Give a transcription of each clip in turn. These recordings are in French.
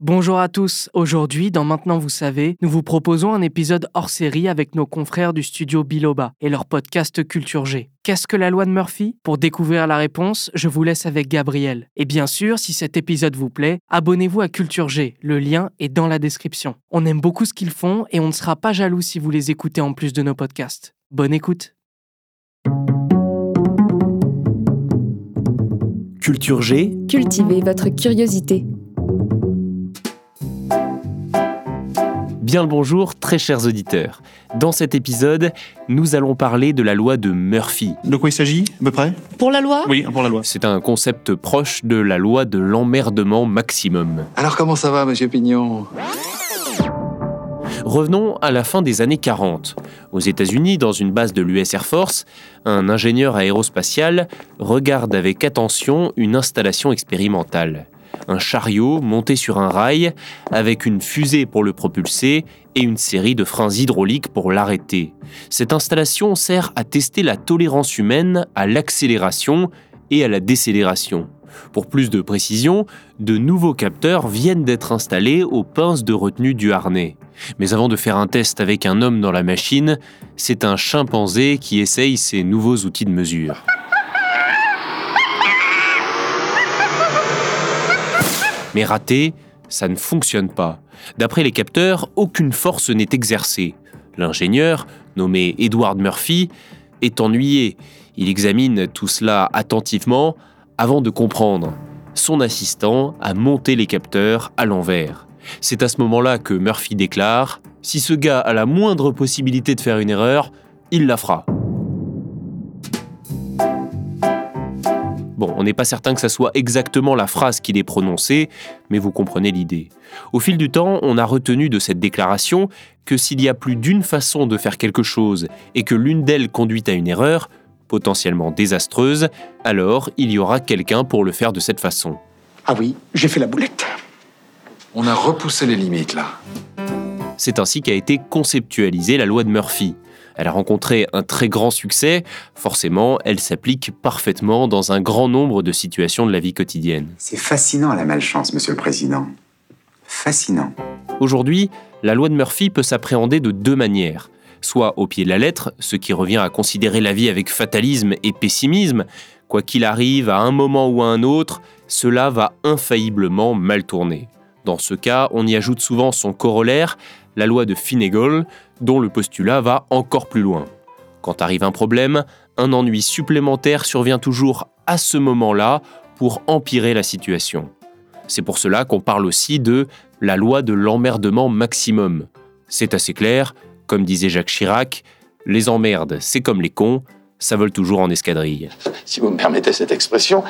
Bonjour à tous. Aujourd'hui, dans Maintenant vous savez, nous vous proposons un épisode hors série avec nos confrères du studio Biloba et leur podcast Culture G. Qu'est-ce que la loi de Murphy? Pour découvrir la réponse, je vous laisse avec Gabriel. Et bien sûr, si cet épisode vous plaît, abonnez-vous à Culture G. Le lien est dans la description. On aime beaucoup ce qu'ils font et on ne sera pas jaloux si vous les écoutez en plus de nos podcasts. Bonne écoute. Culture G, Cultivez votre curiosité. Bien le bonjour très chers auditeurs. Dans cet épisode, nous allons parler de la loi de Murphy. De quoi il s'agit, à peu près? Pour la loi? Oui, pour la loi. C'est un concept proche de la loi de l'emmerdement maximum. Alors comment ça va, monsieur Pignon? Revenons à la fin des années 40. Aux États-Unis, dans une base de l'US Air Force, un ingénieur aérospatial regarde avec attention une installation expérimentale. Un chariot monté sur un rail avec une fusée pour le propulser et une série de freins hydrauliques pour l'arrêter. Cette installation sert à tester la tolérance humaine à l'accélération et à la décélération. Pour plus de précision, de nouveaux capteurs viennent d'être installés aux pinces de retenue du harnais. Mais avant de faire un test avec un homme dans la machine, c'est un chimpanzé qui essaye ces nouveaux outils de mesure. Mais raté, ça ne fonctionne pas. D'après les capteurs, aucune force n'est exercée. L'ingénieur, nommé Edward Murphy, est ennuyé. Il examine tout cela attentivement avant de comprendre. Son assistant a monté les capteurs à l'envers. C'est à ce moment-là que Murphy déclare ⁇ Si ce gars a la moindre possibilité de faire une erreur, il la fera ⁇ Bon, on n'est pas certain que ça soit exactement la phrase qu'il ait prononcée, mais vous comprenez l'idée. Au fil du temps, on a retenu de cette déclaration que s'il y a plus d'une façon de faire quelque chose et que l'une d'elles conduit à une erreur, potentiellement désastreuse, alors il y aura quelqu'un pour le faire de cette façon. Ah oui, j'ai fait la boulette. On a repoussé les limites, là. C'est ainsi qu'a été conceptualisée la loi de Murphy. Elle a rencontré un très grand succès, forcément, elle s'applique parfaitement dans un grand nombre de situations de la vie quotidienne. C'est fascinant la malchance, monsieur le président. Fascinant. Aujourd'hui, la loi de Murphy peut s'appréhender de deux manières. Soit au pied de la lettre, ce qui revient à considérer la vie avec fatalisme et pessimisme. Quoi qu'il arrive, à un moment ou à un autre, cela va infailliblement mal tourner. Dans ce cas, on y ajoute souvent son corollaire, la loi de Finnegan, dont le postulat va encore plus loin. Quand arrive un problème, un ennui supplémentaire survient toujours à ce moment-là pour empirer la situation. C'est pour cela qu'on parle aussi de la loi de l'emmerdement maximum. C'est assez clair, comme disait Jacques Chirac, les emmerdes, c'est comme les cons, ça vole toujours en escadrille. Si vous me permettez cette expression.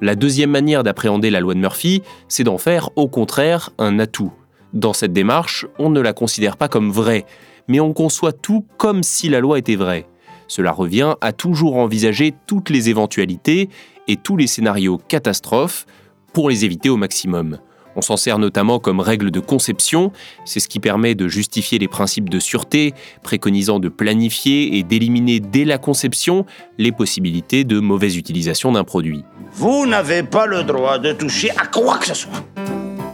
La deuxième manière d'appréhender la loi de Murphy, c'est d'en faire au contraire un atout. Dans cette démarche, on ne la considère pas comme vraie, mais on conçoit tout comme si la loi était vraie. Cela revient à toujours envisager toutes les éventualités et tous les scénarios catastrophes pour les éviter au maximum. On s'en sert notamment comme règle de conception, c'est ce qui permet de justifier les principes de sûreté, préconisant de planifier et d'éliminer dès la conception les possibilités de mauvaise utilisation d'un produit. Vous n'avez pas le droit de toucher à quoi que ce soit.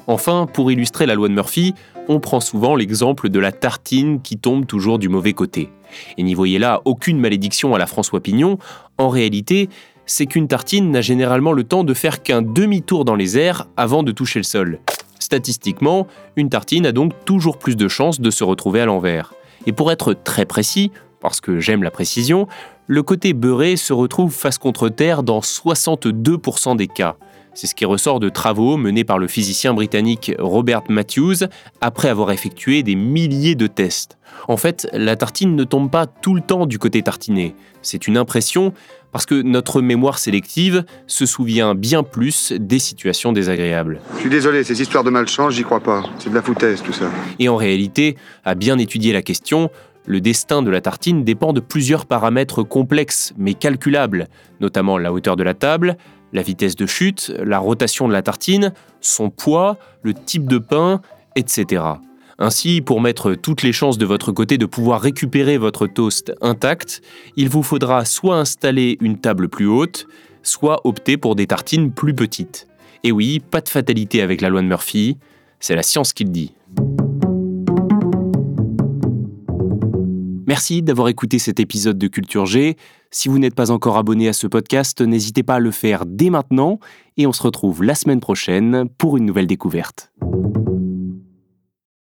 Enfin, pour illustrer la loi de Murphy, on prend souvent l'exemple de la tartine qui tombe toujours du mauvais côté. Et n'y voyez là aucune malédiction à la François Pignon, en réalité, c'est qu'une tartine n'a généralement le temps de faire qu'un demi-tour dans les airs avant de toucher le sol. Statistiquement, une tartine a donc toujours plus de chances de se retrouver à l'envers. Et pour être très précis, parce que j'aime la précision, le côté beurré se retrouve face contre terre dans 62% des cas. C'est ce qui ressort de travaux menés par le physicien britannique Robert Matthews après avoir effectué des milliers de tests. En fait, la tartine ne tombe pas tout le temps du côté tartiné. C'est une impression Parce que notre mémoire sélective se souvient bien plus des situations désagréables. Je suis désolé, ces histoires de malchance, j'y crois pas. C'est de la foutaise tout ça. Et en réalité, à bien étudier la question, le destin de la tartine dépend de plusieurs paramètres complexes mais calculables, notamment la hauteur de la table, la vitesse de chute, la rotation de la tartine, son poids, le type de pain, etc. Ainsi, pour mettre toutes les chances de votre côté de pouvoir récupérer votre toast intact, il vous faudra soit installer une table plus haute, soit opter pour des tartines plus petites. Et oui, pas de fatalité avec la loi de Murphy, c'est la science qui le dit. Merci d'avoir écouté cet épisode de Culture G. Si vous n'êtes pas encore abonné à ce podcast, n'hésitez pas à le faire dès maintenant et on se retrouve la semaine prochaine pour une nouvelle découverte.